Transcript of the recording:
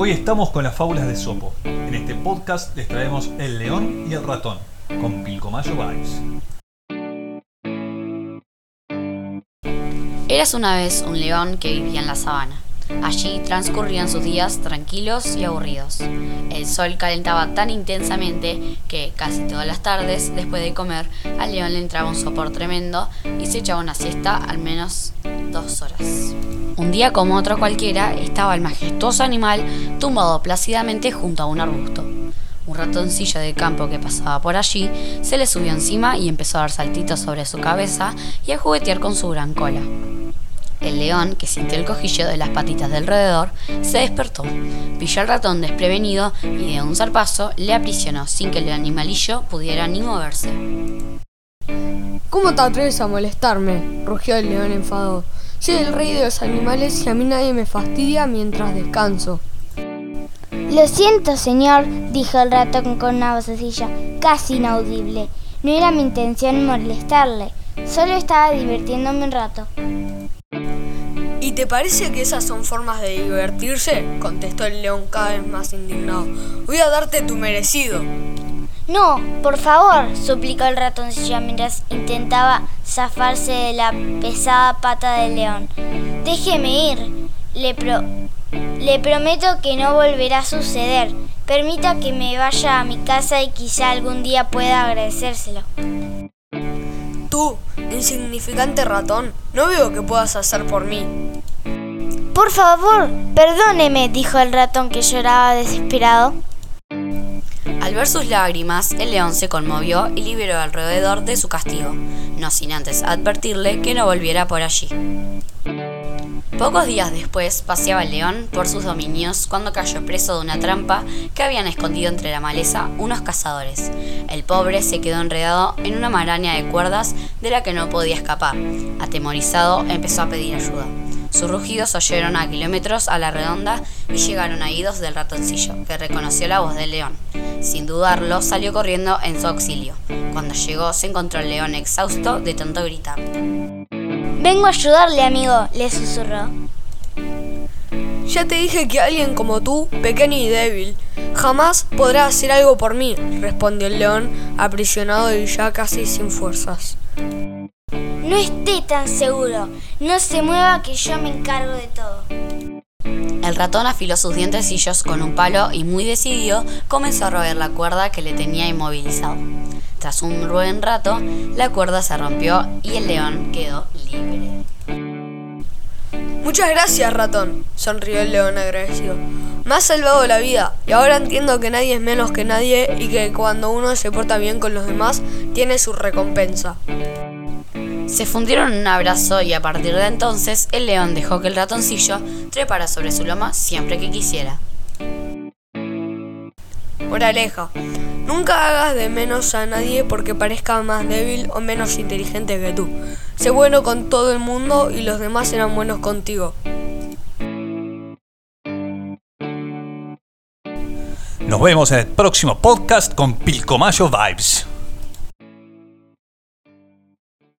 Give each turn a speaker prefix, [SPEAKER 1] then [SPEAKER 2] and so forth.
[SPEAKER 1] Hoy estamos con las fábulas de Sopo. En este podcast les traemos El león y el ratón, con Pilcomayo Vibes.
[SPEAKER 2] Eras una vez un león que vivía en la sabana. Allí transcurrían sus días tranquilos y aburridos. El sol calentaba tan intensamente que casi todas las tardes, después de comer, al león le entraba un sopor tremendo y se echaba una siesta al menos dos horas. Un día como otro cualquiera, estaba el majestuoso animal tumbado plácidamente junto a un arbusto. Un ratoncillo de campo que pasaba por allí se le subió encima y empezó a dar saltitos sobre su cabeza y a juguetear con su gran cola. El león, que sintió el cojillo de las patitas del roedor, se despertó, pilló al ratón desprevenido y de un zarpazo le aprisionó sin que el animalillo pudiera ni moverse.
[SPEAKER 3] ¿Cómo te atreves a molestarme? rugió el león enfadado. Soy el rey de los animales y a mí nadie me fastidia mientras descanso.
[SPEAKER 4] Lo siento, señor, dijo el ratón con una vocecilla casi inaudible. No era mi intención molestarle, solo estaba divirtiéndome un rato.
[SPEAKER 3] ¿Y te parece que esas son formas de divertirse? contestó el león cada vez más indignado. Voy a darte tu merecido.
[SPEAKER 4] No, por favor, suplicó el ratoncillo mientras intentaba zafarse de la pesada pata del león. Déjeme ir. Le, le prometo que no volverá a suceder. Permita que me vaya a mi casa y quizá algún día pueda agradecérselo.
[SPEAKER 3] Tú, insignificante ratón, no veo que puedas hacer por mí.
[SPEAKER 4] Por favor, perdóneme, dijo el ratón que lloraba desesperado.
[SPEAKER 2] Ver sus lágrimas, el león se conmovió y liberó alrededor de su castigo, no sin antes advertirle que no volviera por allí. Pocos días después paseaba el león por sus dominios cuando cayó preso de una trampa que habían escondido entre la maleza unos cazadores. El pobre se quedó enredado en una maraña de cuerdas de la que no podía escapar. Atemorizado, empezó a pedir ayuda. Sus rugidos oyeron a kilómetros a la redonda y llegaron a oídos del ratoncillo, que reconoció la voz del león. Sin dudarlo, salió corriendo en su auxilio. Cuando llegó, se encontró el león exhausto de tanto gritar.
[SPEAKER 4] Vengo a ayudarle, amigo, le susurró.
[SPEAKER 3] Ya te dije que alguien como tú, pequeño y débil, jamás podrá hacer algo por mí, respondió el león, aprisionado y ya casi sin fuerzas.
[SPEAKER 4] No esté tan seguro. No se mueva que yo me encargo de todo.
[SPEAKER 2] El ratón afiló sus dientecillos con un palo y muy decidido comenzó a roer la cuerda que le tenía inmovilizado. Tras un buen rato, la cuerda se rompió y el león quedó libre.
[SPEAKER 3] Muchas gracias, ratón, sonrió el león agradecido. Me has salvado la vida y ahora entiendo que nadie es menos que nadie y que cuando uno se porta bien con los demás, tiene su recompensa.
[SPEAKER 2] Se fundieron en un abrazo y a partir de entonces el león dejó que el ratoncillo trepara sobre su loma siempre que quisiera.
[SPEAKER 3] Moraleja, nunca hagas de menos a nadie porque parezca más débil o menos inteligente que tú. Sé bueno con todo el mundo y los demás serán buenos contigo.
[SPEAKER 1] Nos vemos en el próximo podcast con Pilcomayo Vibes.